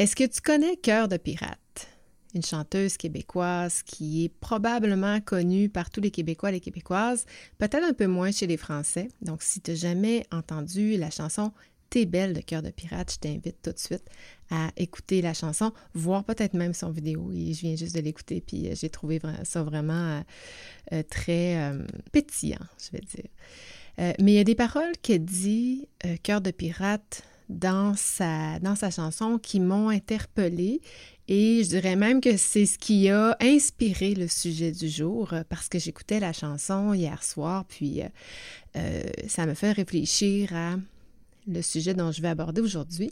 Est-ce que tu connais Cœur de pirate? Une chanteuse québécoise qui est probablement connue par tous les Québécois et les Québécoises, peut-être un peu moins chez les Français. Donc, si tu n'as jamais entendu la chanson T'es belle de Cœur de pirate, je t'invite tout de suite à écouter la chanson, voir peut-être même son vidéo. Je viens juste de l'écouter, puis euh, j'ai trouvé ça vraiment euh, euh, très pétillant, je vais dire. mais il y a des paroles qu'elle dit, Cœur de pirate, dans sa, dans sa chanson qui m'ont interpellée et je dirais même que c'est ce qui a inspiré le sujet du jour parce que j'écoutais la chanson hier soir, puis ça me fait réfléchir à le sujet dont je vais aborder aujourd'hui.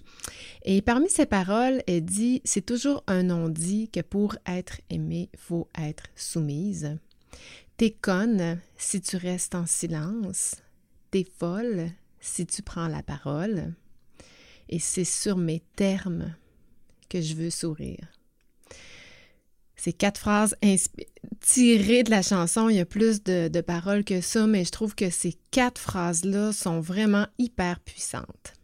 Et parmi ces paroles, elle dit C'est toujours un non-dit que pour être aimé, faut être soumise. T'es conne si tu restes en silence. T'es folle si tu prends la parole. Et c'est sur mes termes que je veux sourire. Ces quatre phrases tirées de la chanson. Il y a plus de, paroles que ça, mais je trouve que ces quatre phrases-là sont vraiment hyper puissantes.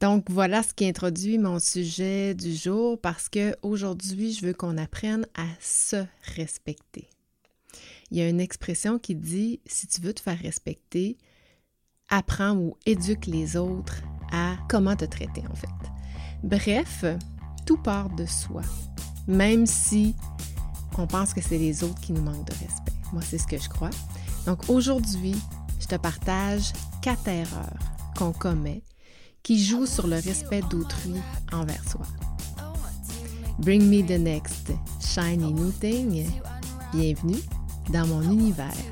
Donc voilà ce qui introduit mon sujet du jour parce que aujourd'hui, je veux qu'on apprenne à se respecter. Il y a une expression qui dit si tu veux te faire respecter, apprends ou éduque les autres à comment te traiter en fait. Bref, tout part de soi même si on pense que c'est les autres qui nous manquent de respect. Moi, c'est ce que je crois. Donc aujourd'hui, je te partage quatre erreurs qu'on commet qui jouent sur le respect d'autrui envers soi. Bring me the next shiny new thing. Bienvenue dans mon univers.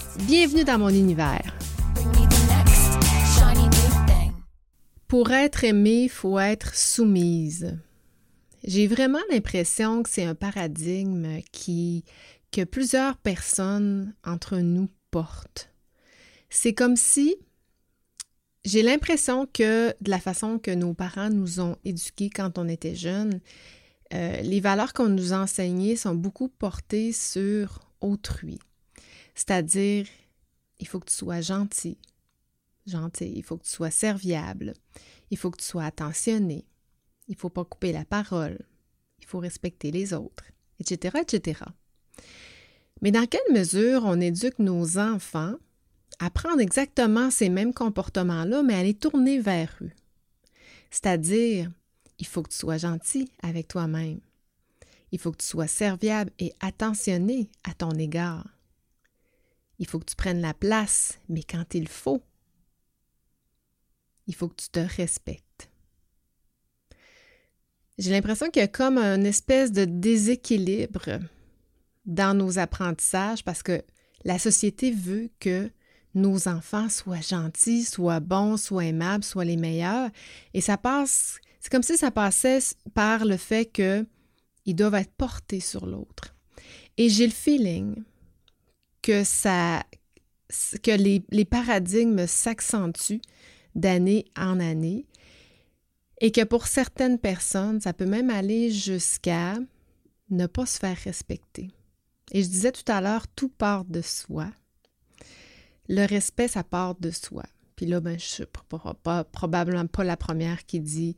Bienvenue dans mon univers. Pour être aimée, faut être soumise. J'ai vraiment l'impression que c'est un paradigme qui, que plusieurs personnes entre nous portent. C'est comme si j'ai l'impression que de la façon que nos parents nous ont éduqués quand on était jeunes, euh, les valeurs qu'on nous a enseignées sont beaucoup portées sur autrui. C'est-à-dire, il faut que tu sois gentil, gentil, il faut que tu sois serviable, il faut que tu sois attentionné, il ne faut pas couper la parole, il faut respecter les autres, etc., etc. Mais dans quelle mesure on éduque nos enfants à prendre exactement ces mêmes comportements-là, mais à les tourner vers eux? C'est-à-dire, il faut que tu sois gentil avec toi-même. Il faut que tu sois serviable et attentionné à ton égard. Il faut que tu prennes la place, mais quand il faut, il faut que tu te respectes. J'ai l'impression qu'il y a comme une espèce de déséquilibre dans nos apprentissages parce que la société veut que nos enfants soient gentils, soient bons, soient aimables, soient les meilleurs. Et ça passe, c'est comme si ça passait par le fait qu'ils doivent être portés sur l'autre. Et j'ai le feeling que les paradigmes s'accentuent d'année en année et que pour certaines personnes, ça peut même aller jusqu'à ne pas se faire respecter. Et je disais tout à l'heure, tout part de soi. Le respect, ça part de soi. Puis là, ben, je suis probablement pas la première qui dit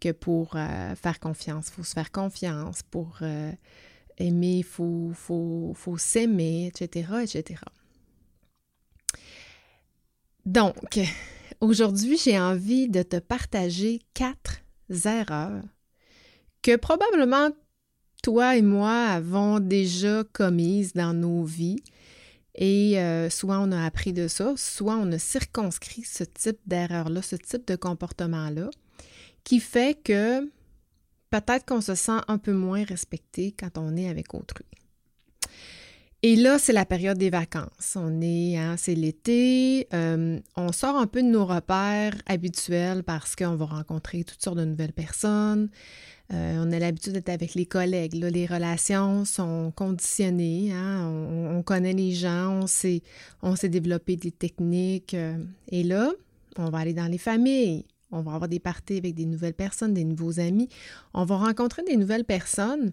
que pour euh, faire confiance, il faut se faire confiance. Pour euh, aimer, il faut, s'aimer, etc., etc. Donc, Aujourd'hui, j'ai envie de te partager quatre erreurs que probablement toi et moi avons déjà commises dans nos vies. Et euh, soit on a appris de ça, soit on a circonscrit ce type d'erreur-là, ce type de comportement-là, qui fait que peut-être qu'on se sent un peu moins respecté quand on est avec autrui. Et là, c'est la période des vacances. On est, hein, c'est l'été. Euh, on sort un peu de nos repères habituels parce qu'on va rencontrer toutes sortes de nouvelles personnes. Euh, on a l'habitude d'être avec les collègues. Les relations sont conditionnées. Hein. On, connaît les gens, on sait, on sait développer des techniques. Euh, et là, on va aller dans les familles. On va avoir des parties avec des nouvelles personnes, des nouveaux amis. On va rencontrer des nouvelles personnes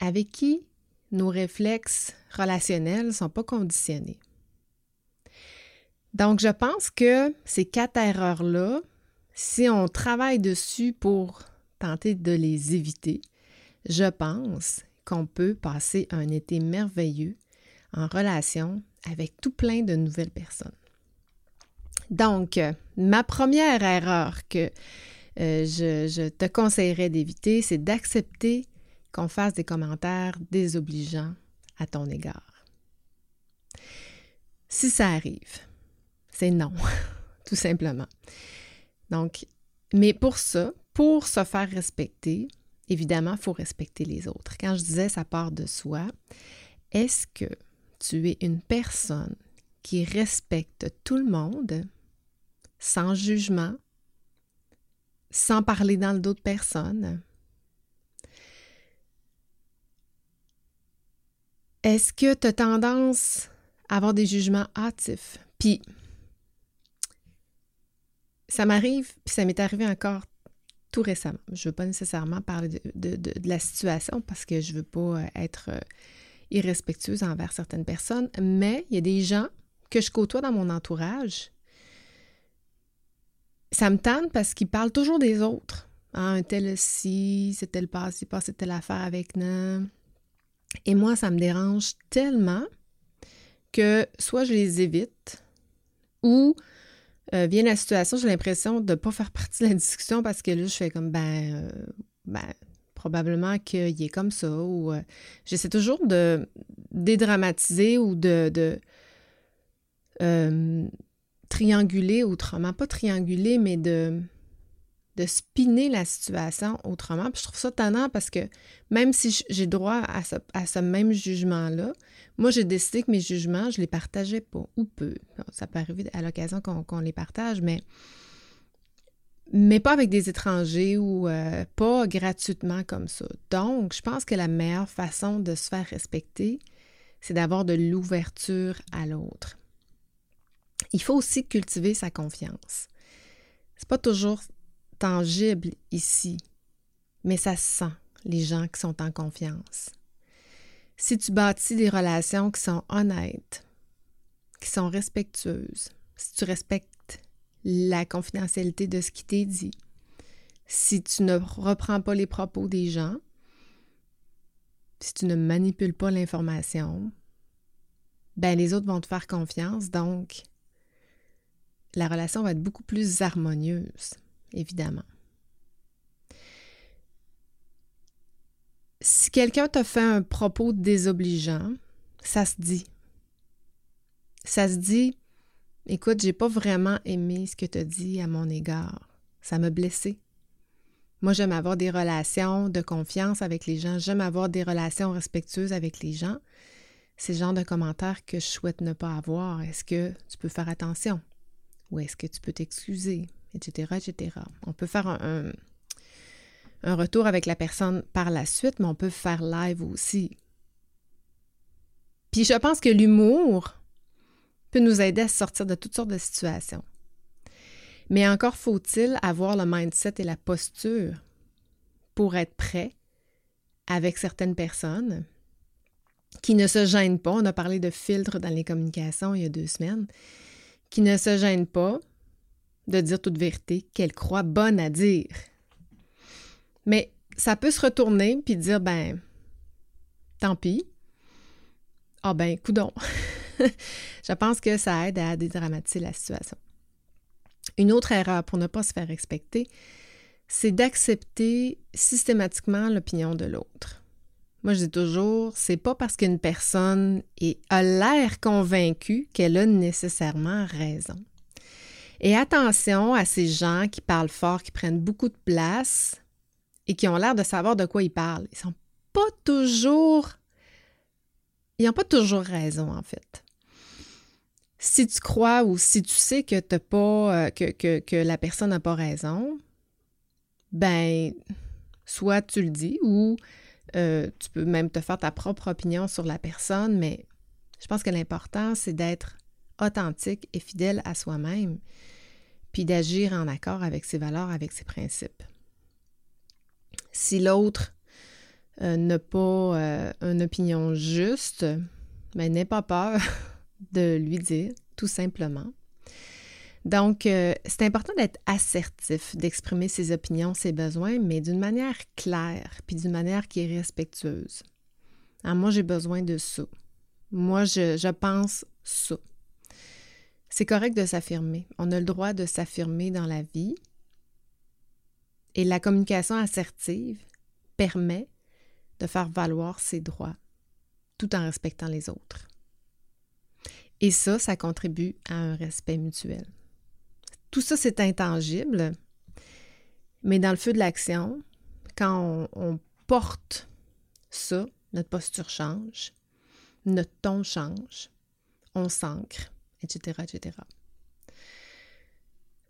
avec qui nos réflexes relationnels ne sont pas conditionnés. Donc, je pense que ces quatre erreurs-là, si on travaille dessus pour tenter de les éviter, je pense qu'on peut passer un été merveilleux en relation avec tout plein de nouvelles personnes. Donc, ma première erreur que euh, je, je, te conseillerais d'éviter, c'est d'accepter qu'on fasse des commentaires désobligeants à ton égard. Si ça arrive, c'est non, tout simplement. Donc, mais pour ça, pour se faire respecter, évidemment, il faut respecter les autres. Quand je disais ça part de soi, est-ce que tu es une personne qui respecte tout le monde sans jugement, sans parler dans le dos de personne? Est-ce que tu as tendance à avoir des jugements hâtifs? Puis, ça m'arrive, puis ça m'est arrivé encore tout récemment. Je ne veux pas nécessairement parler de, la situation parce que je ne veux pas euh, être euh, irrespectueuse envers certaines personnes, mais il y a des gens que je côtoie dans mon entourage. Ça me tente parce qu'ils parlent toujours des autres. Ah, un tel ci, c'est tel passé, passé telle affaire avec nous. Et moi, ça me dérange tellement que soit je les évite ou euh, vient la situation, j'ai l'impression de ne pas faire partie de la discussion parce que là, je fais comme, ben, euh, ben probablement qu'il est comme ça ou euh, j'essaie toujours de dédramatiser ou de, de trianguler autrement, pas trianguler, mais de de spinner la situation autrement. Puis je trouve ça tannant parce que même si j'ai droit à ce, même jugement-là, moi, j'ai décidé que mes jugements, je les partageais pas, ou peu. Ça peut arriver à l'occasion qu'on les partage, mais, mais pas avec des étrangers ou euh, pas gratuitement comme ça. Donc, je pense que la meilleure façon de se faire respecter, c'est d'avoir de l'ouverture à l'autre. Il faut aussi cultiver sa confiance. C'est pas toujours tangible ici, mais ça se sent, les gens qui sont en confiance. Si tu bâtis des relations qui sont honnêtes, qui sont respectueuses, si tu respectes la confidentialité de ce qui t'est dit, si tu ne reprends pas les propos des gens, si tu ne manipules pas l'information, ben les autres vont te faire confiance, donc la relation va être beaucoup plus harmonieuse évidemment. Si quelqu'un t'a fait un propos désobligeant, ça se dit. Ça se dit, écoute, j'ai pas vraiment aimé ce que tu as dit à mon égard. Ça m'a blessé. Moi, j'aime avoir des relations de confiance avec les gens. J'aime avoir des relations respectueuses avec les gens. C'est le genre de commentaires que je souhaite ne pas avoir. Est-ce que tu peux faire attention? Ou est-ce que tu peux t'excuser? etc., etc. On peut faire un, retour avec la personne par la suite, mais on peut faire live aussi. Puis je pense que l'humour peut nous aider à sortir de toutes sortes de situations. Mais encore faut-il avoir le mindset et la posture pour être prêt avec certaines personnes qui ne se gênent pas. On a parlé de filtres dans les communications il y a deux semaines. Qui ne se gênent pas, de dire toute vérité qu'elle croit bonne à dire. Mais ça peut se retourner puis dire ben tant pis. Ah ben coudon. Je pense que ça aide à dédramatiser la situation. Une autre erreur pour ne pas se faire respecter, c'est d'accepter systématiquement l'opinion de l'autre. Moi, je dis toujours, c'est pas parce qu'une personne a l'air convaincue qu'elle a nécessairement raison. Et attention à ces gens qui parlent fort, qui prennent beaucoup de place et qui ont l'air de savoir de quoi ils parlent. Ils sont pas toujours ils n'ont pas toujours raison, en fait. Si tu crois ou si tu sais que, t'as pas, euh, que, que la personne n'a pas raison, ben, soit tu le dis ou euh, tu peux même te faire ta propre opinion sur la personne, mais je pense que l'important, c'est d'être authentique et fidèle à soi-même, puis d'agir en accord avec ses valeurs, avec ses principes. Si l'autre euh, n'a pas euh, une opinion juste, ben, n'aie pas peur de lui dire, tout simplement. Donc, euh, c'est important d'être assertif, d'exprimer ses opinions, ses besoins, mais d'une manière claire, puis d'une manière qui est respectueuse. Ah, moi, j'ai besoin de ça. Moi, je, je pense ça. C'est correct de s'affirmer. On a le droit de s'affirmer dans la vie. Et la communication assertive permet de faire valoir ses droits tout en respectant les autres. Et ça, ça contribue à un respect mutuel. Tout ça, c'est intangible, mais dans le feu de l'action, quand on, porte ça, notre posture change, notre ton change, on s'ancre, etc., etc.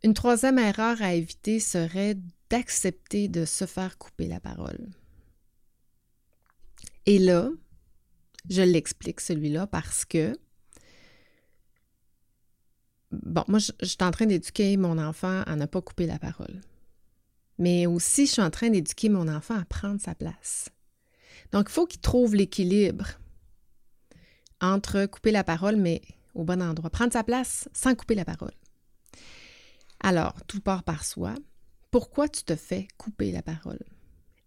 Une troisième erreur à éviter serait d'accepter de se faire couper la parole. Et là, je l'explique celui-là parce que bon, moi, je, suis en train d'éduquer mon enfant à ne pas couper la parole. Mais aussi, je suis en train d'éduquer mon enfant à prendre sa place. Donc, il faut qu'il trouve l'équilibre entre couper la parole, mais au bon endroit. Prendre sa place sans couper la parole. Alors, tout part par soi. Pourquoi tu te fais couper la parole?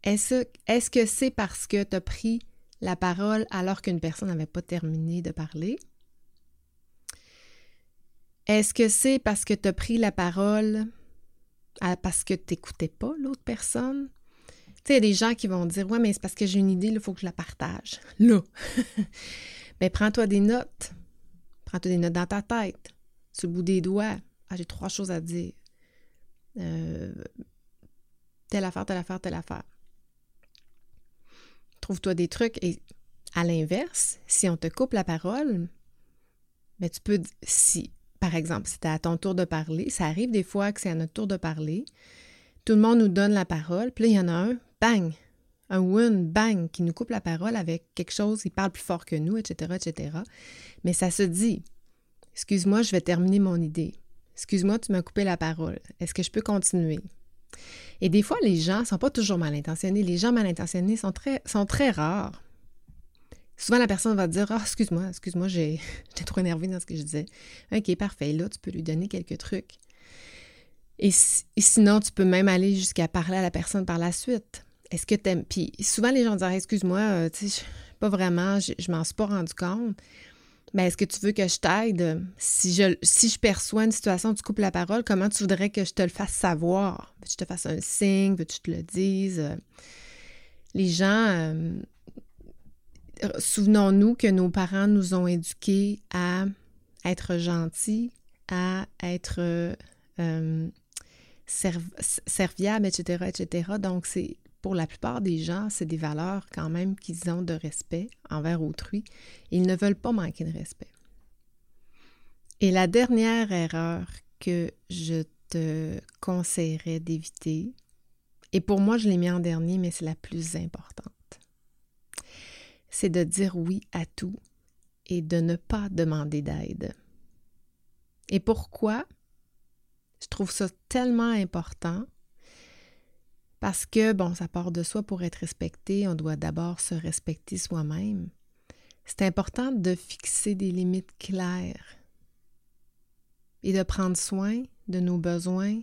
Est-ce est que c'est parce que tu as pris la parole alors qu'une personne n'avait pas terminé de parler? Est-ce que c'est parce que tu as pris la parole parce que tu n'écoutais pas l'autre personne? Tu sais, il y a des gens qui vont dire Ouais, mais c'est parce que j'ai une idée, il faut que je la partage. Là. Mais prends-toi des notes. Prends-toi des notes dans ta tête, sur le bout des doigts. Ah, j'ai trois choses à dire. Euh, telle affaire, telle affaire, telle affaire. Trouve-toi des trucs. Et à l'inverse, si on te coupe la parole, mais tu peux, si par exemple, c'était à ton tour de parler. Ça arrive des fois que c'est à notre tour de parler. Tout le monde nous donne la parole, puis là, il y en a un, bang, un one, bang, qui nous coupe la parole avec quelque chose, il parle plus fort que nous, etc., etc. Mais ça se dit, excuse-moi, je vais terminer mon idée. Excuse-moi, tu m'as coupé la parole. Est-ce que je peux continuer? Et des fois, les gens ne sont pas toujours mal intentionnés. Les gens mal intentionnés sont très rares. Souvent, la personne va dire Ah, excuse-moi, excuse-moi, j'étais trop énervée dans ce que je disais. OK, parfait. Là, tu peux lui donner quelques trucs. Et, sinon, tu peux même aller jusqu'à parler à la personne par la suite. Est-ce que tu aimes. Puis souvent, les gens disent Excuse-moi, euh, tu sais, pas vraiment, je, m'en suis pas rendu compte. Mais est-ce que tu veux que je t'aide? Si je, si je perçois une situation, tu coupes la parole, comment tu voudrais que je te le fasse savoir? Veux-tu que je te fasse un signe? Veux-tu que je te le dise? Les gens, euh, souvenons-nous que nos parents nous ont éduqués à être gentils, à être euh, serviables, etc., etc. Donc, c'est pour la plupart des gens, c'est des valeurs quand même qu'ils ont de respect envers autrui. Ils ne veulent pas manquer de respect. Et la dernière erreur que je te conseillerais d'éviter, et pour moi, je l'ai mis en dernier, mais c'est la plus importante c'est de dire oui à tout et de ne pas demander d'aide. Et pourquoi? Je trouve ça tellement important parce que, bon, ça part de soi pour être respecté, on doit d'abord se respecter soi-même. C'est important de fixer des limites claires et de prendre soin de nos besoins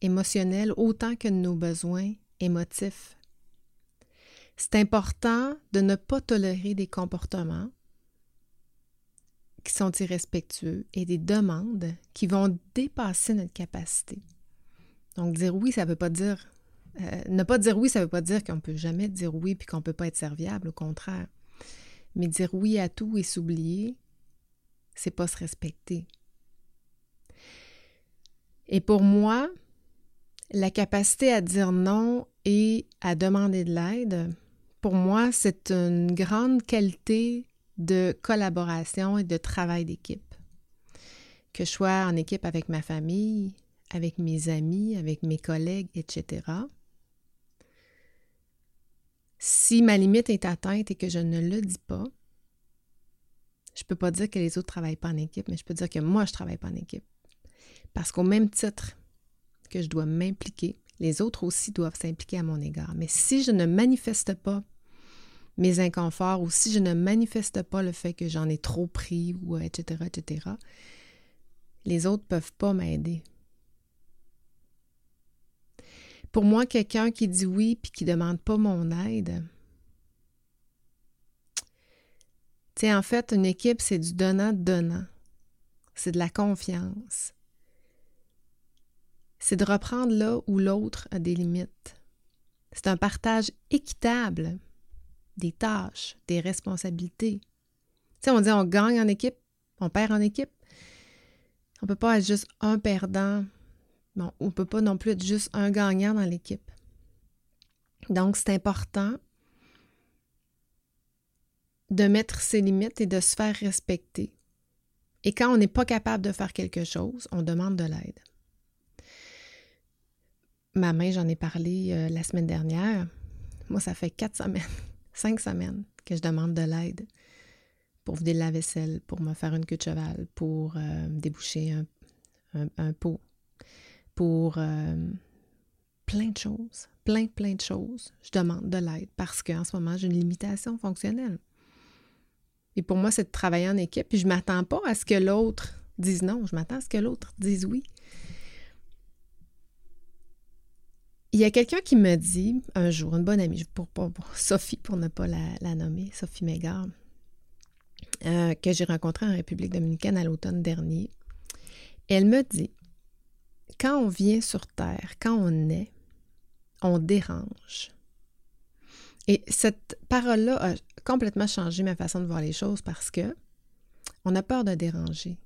émotionnels autant que de nos besoins émotifs. C'est important de ne pas tolérer des comportements qui sont irrespectueux et des demandes qui vont dépasser notre capacité. Donc, dire oui, ça ne veut pas dire. Euh, ne pas dire oui, ça ne veut pas dire qu'on ne peut jamais dire oui puis qu'on ne peut pas être serviable, au contraire. Mais dire oui à tout et s'oublier, c'est pas se respecter. Et pour moi, la capacité à dire non et à demander de l'aide, pour moi, c'est une grande qualité de collaboration et de travail d'équipe. Que je sois en équipe avec ma famille, avec mes amis, avec mes collègues, etc. Si ma limite est atteinte et que je ne le dis pas, je ne peux pas dire que les autres ne travaillent pas en équipe, mais je peux dire que moi, je ne travaille pas en équipe. Parce qu'au même titre que je dois m'impliquer, les autres aussi doivent s'impliquer à mon égard. Mais si je ne manifeste pas mes inconforts ou si je ne manifeste pas le fait que j'en ai trop pris ou etc., etc., les autres ne peuvent pas m'aider. Pour moi, quelqu'un qui dit oui puis qui ne demande pas mon aide, tu en fait, une équipe, c'est du donnant-donnant. C'est de la confiance. C'est de reprendre là où l'autre a des limites. C'est un partage équitable des tâches, des responsabilités. Tu sais, on dit on gagne en équipe, on perd en équipe. On ne peut pas être juste un perdant Bon, on ne peut pas non plus être juste un gagnant dans l'équipe. Donc, c'est important de mettre ses limites et de se faire respecter. Et quand on n'est pas capable de faire quelque chose, on demande de l'aide. Ma main, j'en ai parlé euh, la semaine dernière. Moi, ça fait quatre semaines, cinq semaines que je demande de l'aide pour vider la vaisselle, pour me faire une queue de cheval, pour euh, déboucher un pot, pour euh, plein de choses, plein, plein de choses. Je demande de l'aide parce qu'en ce moment, j'ai une limitation fonctionnelle. Et pour moi, c'est de travailler en équipe. Puis je ne m'attends pas à ce que l'autre dise non, je m'attends à ce que l'autre dise oui. Il y a quelqu'un qui me dit un jour, une bonne amie, pour, pour, Sophie, pour ne pas la, nommer, Sophie Mégard, euh, que j'ai rencontrée en République dominicaine à l'automne dernier. Elle me dit quand on vient sur Terre, quand on est, on dérange. Et cette parole-là a complètement changé ma façon de voir les choses parce que on a peur de déranger.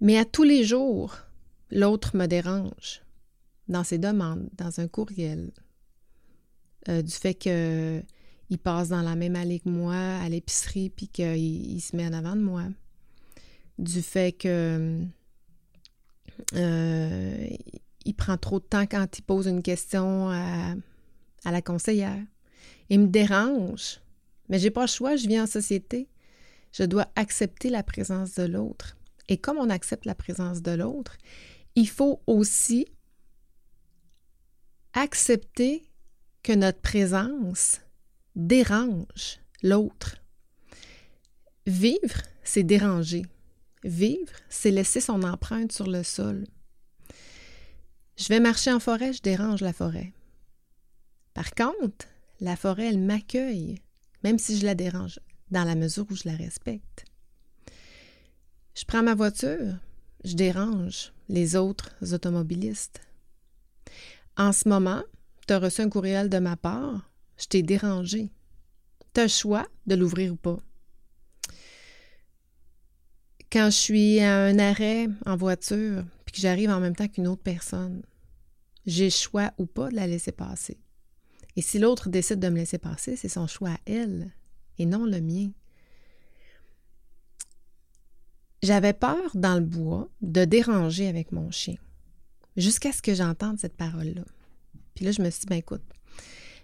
Mais à tous les jours, l'autre me dérange dans ses demandes, dans un courriel, euh, du fait qu'il passe dans la même allée que moi à l'épicerie puis qu'il se met en avant de moi, du fait que euh, il prend trop de temps quand il pose une question à, la conseillère. Il me dérange. Mais j'ai pas le choix, je vis en société. Je dois accepter la présence de l'autre. Et comme on accepte la présence de l'autre, il faut aussi accepter que notre présence dérange l'autre. Vivre, c'est déranger. Vivre, c'est laisser son empreinte sur le sol. Je vais marcher en forêt, je dérange la forêt. Par contre, la forêt, elle m'accueille, même si je la dérange, dans la mesure où je la respecte. Je prends ma voiture, je dérange les autres automobilistes. En ce moment, tu as reçu un courriel de ma part, je t'ai dérangé. Tu as le choix de l'ouvrir ou pas. Quand je suis à un arrêt en voiture, puis que j'arrive en même temps qu'une autre personne, j'ai le choix ou pas de la laisser passer. Et si l'autre décide de me laisser passer, c'est son choix à elle et non le mien. J'avais peur dans le bois de déranger avec mon chien, jusqu'à ce que j'entende cette parole-là. Puis là, je me suis dit, ben écoute,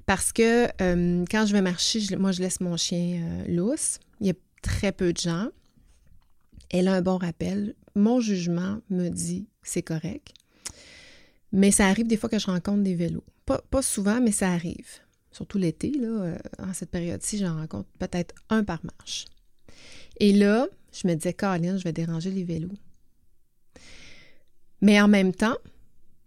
parce que euh, quand je vais marcher, moi, je laisse mon chien euh, lousse. Il y a très peu de gens. Elle a un bon rappel. Mon jugement me dit c'est correct. Mais ça arrive des fois que je rencontre des vélos. Pas, souvent, mais ça arrive. Surtout l'été, là, euh, en cette période-ci, j'en rencontre peut-être un par marche. Et là, je me disais, Caroline, je vais déranger les vélos. Mais en même temps,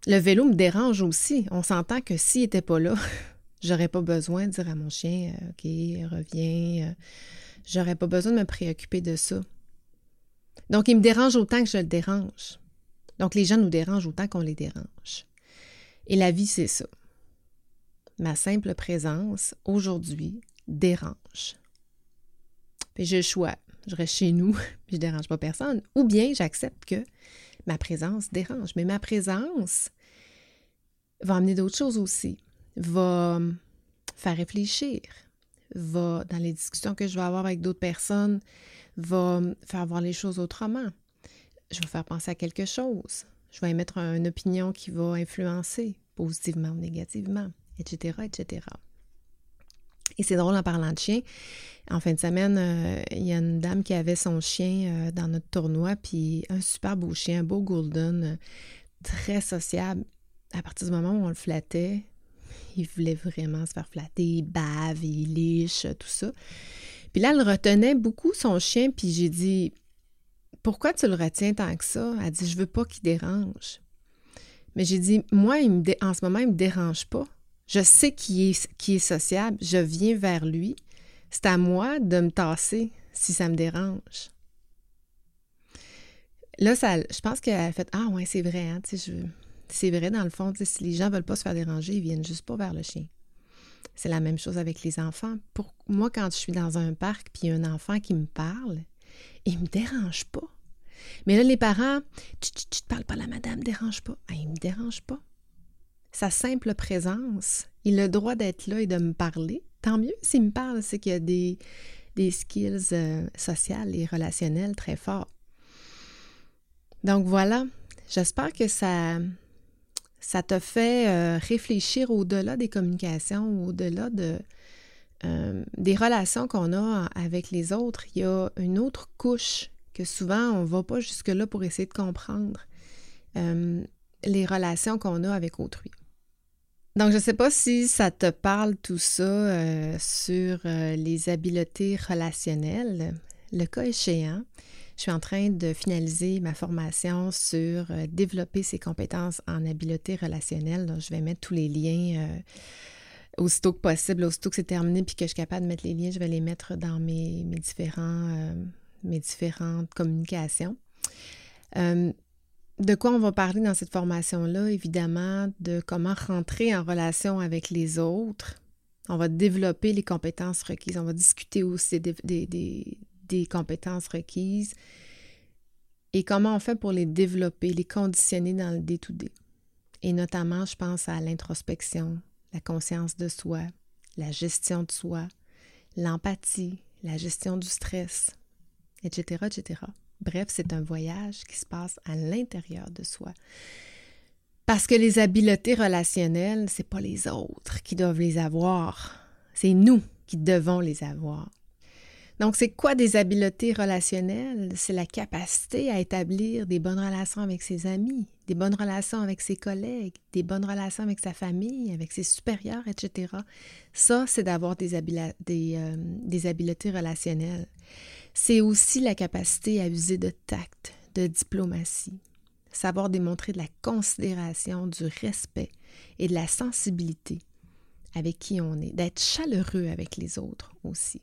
le vélo me dérange aussi. On s'entend que s'il n'était pas là, j'aurais pas besoin de dire à mon chien, euh, OK, reviens. Euh, j'aurais pas besoin de me préoccuper de ça. Donc, il me dérange autant que je le dérange. Donc, les gens nous dérangent autant qu'on les dérange. Et la vie, c'est ça. Ma simple présence, aujourd'hui, dérange. Puis j'ai le choix. Je reste chez nous, puis je dérange pas personne. Ou bien j'accepte que ma présence dérange. Mais ma présence va amener d'autres choses aussi. Va faire réfléchir. va, dans les discussions que je vais avoir avec d'autres personnes, va faire voir les choses autrement. Je vais faire penser à quelque chose. Je vais émettre une opinion qui va influencer positivement ou négativement, etc., etc. Et c'est drôle en parlant de chien. En fin de semaine, euh, il y a une dame qui avait son chien euh, dans notre tournoi, puis un super beau chien, un beau golden, euh, très sociable. À partir du moment où on le flattait, il voulait vraiment se faire flatter, il bave, il liche, tout ça. Puis là, elle retenait beaucoup son chien, puis j'ai dit Pourquoi tu le retiens tant que ça? Elle dit Je veux pas qu'il dérange. Mais j'ai dit Moi, il me en ce moment, il me dérange pas. Je sais qu'il est, sociable, je viens vers lui. C'est à moi de me tasser si ça me dérange. Là, ça, je pense qu'elle a fait Ah, ouais, c'est vrai, hein, c'est vrai dans le fond, si les gens ne veulent pas se faire déranger, ils viennent juste pas vers le chien. C'est la même chose avec les enfants. Pour moi, quand je suis dans un parc puis un enfant qui me parle, il me dérange pas. Mais là, les parents, tu ne te parles pas à la madame, dérange pas. Ah, il me dérange pas sa simple présence, il a le droit d'être là et de me parler. Tant mieux s'il me parle, c'est qu'il y a des, des skills euh, sociales et relationnels très forts. Donc voilà, j'espère que ça, ça te fait euh, réfléchir au-delà des communications, au-delà de, euh, des relations qu'on a avec les autres. Il y a une autre couche que souvent on ne va pas jusque-là pour essayer de comprendre les relations qu'on a avec autrui. Donc, je ne sais pas si ça te parle tout ça euh, sur euh, les habiletés relationnelles. Le cas échéant, je suis en train de finaliser ma formation sur euh, développer ses compétences en habiletés relationnelles. Donc, je vais mettre tous les liens aussitôt que possible, aussitôt que c'est terminé, puis que je suis capable de mettre les liens, je vais les mettre dans mes, mes différents, mes différentes communications. De quoi on va parler dans cette formation-là? Évidemment, de comment rentrer en relation avec les autres. On va développer les compétences requises. On va discuter aussi des, compétences requises et comment on fait pour les développer, les conditionner dans le D2D. Et notamment, je pense à l'introspection, la conscience de soi, la gestion de soi, l'empathie, la gestion du stress, etc., etc. Bref, c'est un voyage qui se passe à l'intérieur de soi. Parce que les habiletés relationnelles, c'est pas les autres qui doivent les avoir, c'est nous qui devons les avoir. Donc, c'est quoi des habiletés relationnelles? C'est la capacité à établir des bonnes relations avec ses amis, des bonnes relations avec ses collègues, des bonnes relations avec sa famille, avec ses supérieurs, etc. Ça, c'est d'avoir euh, des habiletés relationnelles c'est aussi la capacité à user de tact, de diplomatie, savoir démontrer de la considération, du respect et de la sensibilité avec qui on est, d'être chaleureux avec les autres aussi.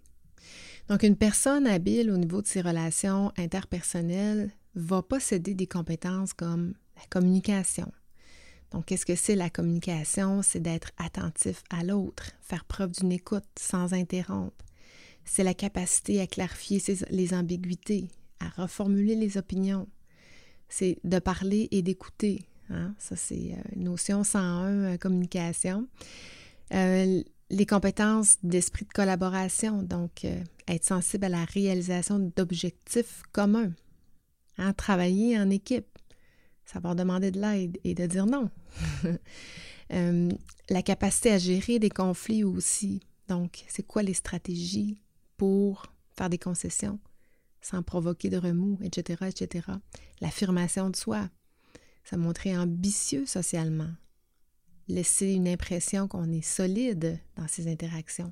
Donc, une personne habile au niveau de ses relations interpersonnelles va posséder des compétences comme la communication. Donc, qu'est-ce que c'est la communication? C'est d'être attentif à l'autre, faire preuve d'une écoute sans interrompre, c'est la capacité à clarifier les ambiguïtés, à reformuler les opinions. C'est de parler et d'écouter. Hein? Ça, c'est euh, notion 101 euh, communication. Euh, les compétences d'esprit de collaboration, donc être sensible à la réalisation d'objectifs communs. Hein. Travailler en équipe, savoir demander de l'aide et de dire non. la capacité à gérer des conflits aussi. Donc, c'est quoi les stratégies pour faire des concessions sans provoquer de remous, etc., etc. L'affirmation de soi, ça montrer ambitieux socialement, laisser une impression qu'on est solide dans ses interactions.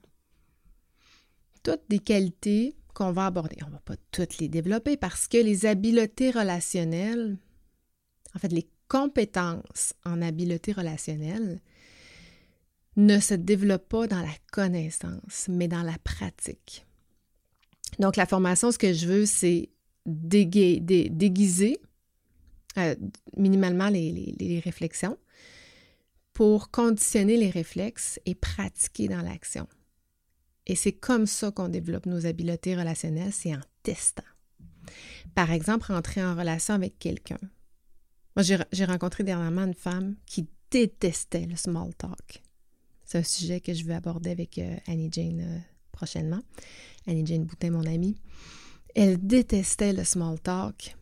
Toutes des qualités qu'on va aborder. On ne va pas toutes les développer parce que les habiletés relationnelles, en fait, les compétences en habileté relationnelle ne se développent pas dans la connaissance, mais dans la pratique. Donc, la formation, ce que je veux, c'est déguiser euh, minimalement les, réflexions pour conditionner les réflexes et pratiquer dans l'action. Et c'est comme ça qu'on développe nos habiletés relationnelles, c'est en testant. Par exemple, rentrer en relation avec quelqu'un. Moi, j'ai rencontré dernièrement une femme qui détestait le small talk. C'est un sujet que je veux aborder avec euh, Annie Jane euh, prochainement. Annie-Jane Boutin, mon amie. Elle détestait le small talk.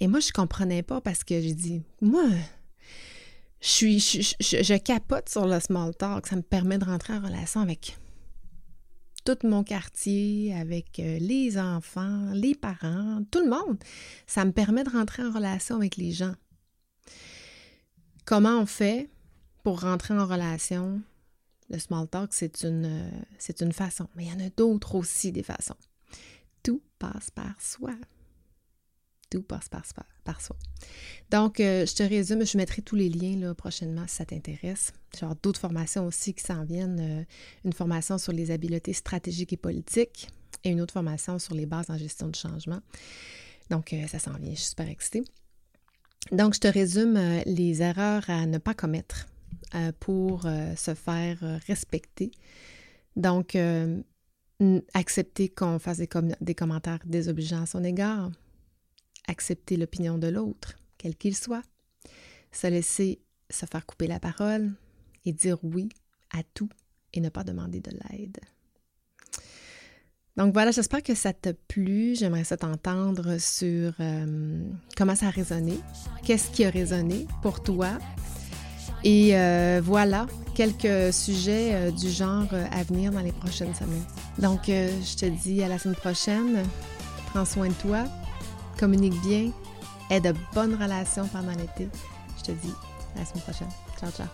Et moi, je comprenais pas parce que j'ai dit, moi, je, capote sur le small talk. Ça me permet de rentrer en relation avec tout mon quartier, avec euh, les enfants, les parents, tout le monde. Ça me permet de rentrer en relation avec les gens. Comment on fait pour rentrer en relation? Le small talk, c'est une, euh, c'est une façon, mais il y en a d'autres aussi des façons. Tout passe par soi passe par, soi. Donc, euh, je te résume, je mettrai tous les liens là, prochainement si ça t'intéresse. J'ai d'autres formations aussi qui s'en viennent. Euh, une formation sur les habiletés stratégiques et politiques et une autre formation sur les bases en gestion du changement. Donc, euh, ça s'en vient, je suis super excitée. Donc, je te résume les erreurs à ne pas commettre pour se faire respecter. Donc, accepter qu'on fasse des, des commentaires désobligeants à son égard, accepter l'opinion de l'autre, quel qu'il soit, se laisser se faire couper la parole et dire oui à tout et ne pas demander de l'aide. Donc voilà, j'espère que ça t'a plu. J'aimerais ça t'entendre sur euh, comment ça a résonné, qu'est-ce qui a résonné pour toi. Et euh, voilà, quelques sujets euh, du genre à venir dans les prochaines semaines. Donc, je te dis à la semaine prochaine. Prends soin de toi communique bien, aie de bonnes relations pendant l'été. Je te dis à la semaine prochaine. Ciao, ciao.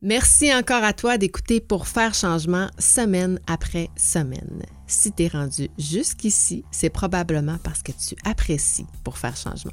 Merci encore à toi d'écouter pour faire changement semaine après semaine. Si tu es rendu jusqu'ici, c'est probablement parce que tu apprécies pour faire changement.